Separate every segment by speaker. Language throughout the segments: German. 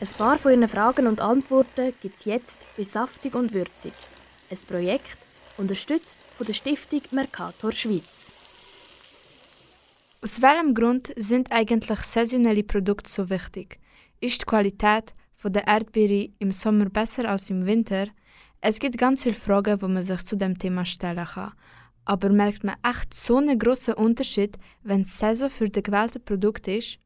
Speaker 1: Ein paar von Ihren Fragen und Antworten gibt es jetzt bei Saftig und Würzig. Ein Projekt, unterstützt von der Stiftung Mercator Schweiz.
Speaker 2: Aus welchem Grund sind eigentlich saisonale Produkte so wichtig? Ist die Qualität der Erdbeere im Sommer besser als im Winter? Es gibt ganz viele Fragen, die man sich zu dem Thema stellen kann. Aber merkt man echt so einen grossen Unterschied, wenn Saison für das gewählte Produkt ist?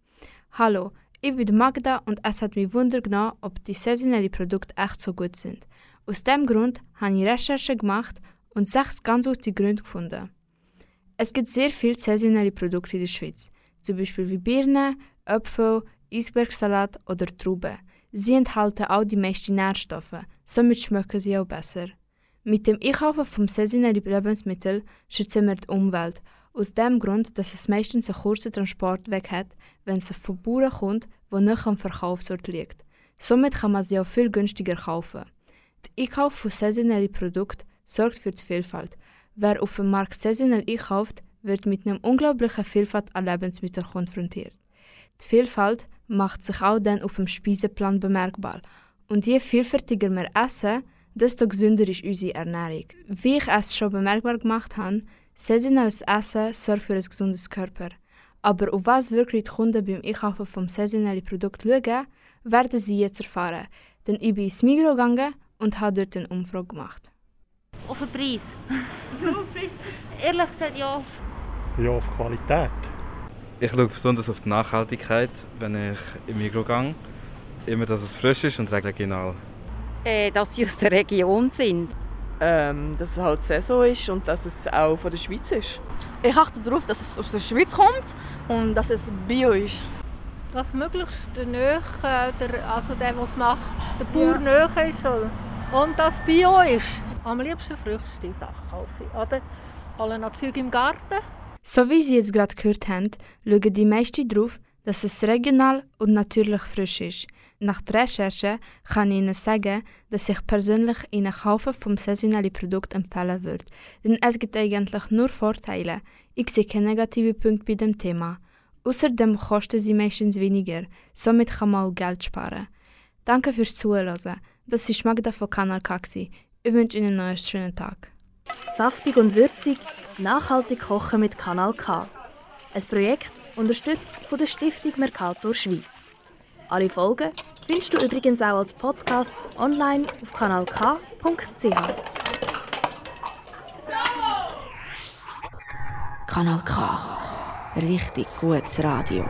Speaker 2: Hallo, ich bin Magda und es hat mich Wunder genommen, ob die saisonalen Produkte echt so gut sind. Aus dem Grund habe ich Recherche gemacht und sechs ganz gute Gründe gefunden. Es gibt sehr viele saisonale Produkte in der Schweiz, zum Beispiel wie Birnen, Äpfel, Eisbergsalat oder Trauben. Sie enthalten auch die meisten Nährstoffe, somit schmecken sie auch besser. Mit dem Einkaufen vom saisonalen Lebensmittel schützen wir die Umwelt, aus dem Grund, dass es meistens einen kurzen Transportweg hat, wenn es von Bauern kommt, wo nicht am Verkaufsort liegt. Somit kann man sie auch viel günstiger kaufen. Der Einkauf von saisonalen Produkten sorgt für die Vielfalt. Wer auf dem Markt saisonal einkauft, wird mit einer unglaublichen Vielfalt an Lebensmitteln konfrontiert. Die Vielfalt macht sich auch dann auf dem Speiseplan bemerkbar. Und je vielfältiger wir essen, desto gesünder ist unsere Ernährung. Wie ich es schon bemerkbar gemacht habe, saisonales Essen sorgt für ein gesundes Körper. Aber auf was wirklich die Kunden beim Einkaufen vom saisonalen Produkt schauen, werden sie jetzt erfahren. Denn ich bin ins Migros gegangen und habe dort eine Umfrage gemacht.
Speaker 3: Auf den Preis? auf den Preis? Ehrlich gesagt, ja.
Speaker 4: Ja, auf Qualität.
Speaker 5: Ich schaue besonders auf die Nachhaltigkeit, wenn ich im Migros gehe. Immer, dass es frisch ist und regional.
Speaker 6: Äh, dass sie aus der Region sind.
Speaker 7: Ähm, dass es halt Saison ist und dass es auch von der Schweiz ist.
Speaker 8: Ich achte darauf, dass es aus der Schweiz kommt und dass es Bio ist.
Speaker 9: Dass möglichst der Nähe, der, also der, der es macht, der Bauer ja. Nähe ist. Und dass Bio ist. Am liebsten früchste Sachen kaufe ich. Oder alle noch Zeug im Garten.
Speaker 2: So wie Sie jetzt gerade gehört haben, schauen die meisten darauf, dass es regional und natürlich frisch ist. Nach der Recherche kann ich Ihnen sagen, dass ich persönlich Ihnen Kaufen vom saisonalen Produkt empfehlen würde. Denn es gibt eigentlich nur Vorteile. Ich sehe keine negativen Punkte bei dem Thema. Außerdem kosten sie meistens weniger, somit kann man auch Geld sparen. Danke fürs Zuhören. Das ist Magda von Kanal Kaxi. Ich wünsche Ihnen einen schönen Tag.
Speaker 1: Saftig und würzig, nachhaltig kochen mit Kanal K. Ein Projekt unterstützt von der Stiftung Mercator Schweiz. Alle Folgen findest du übrigens auch als Podcast online auf kanalk.ch.
Speaker 10: Kanal K. Richtig gutes Radio.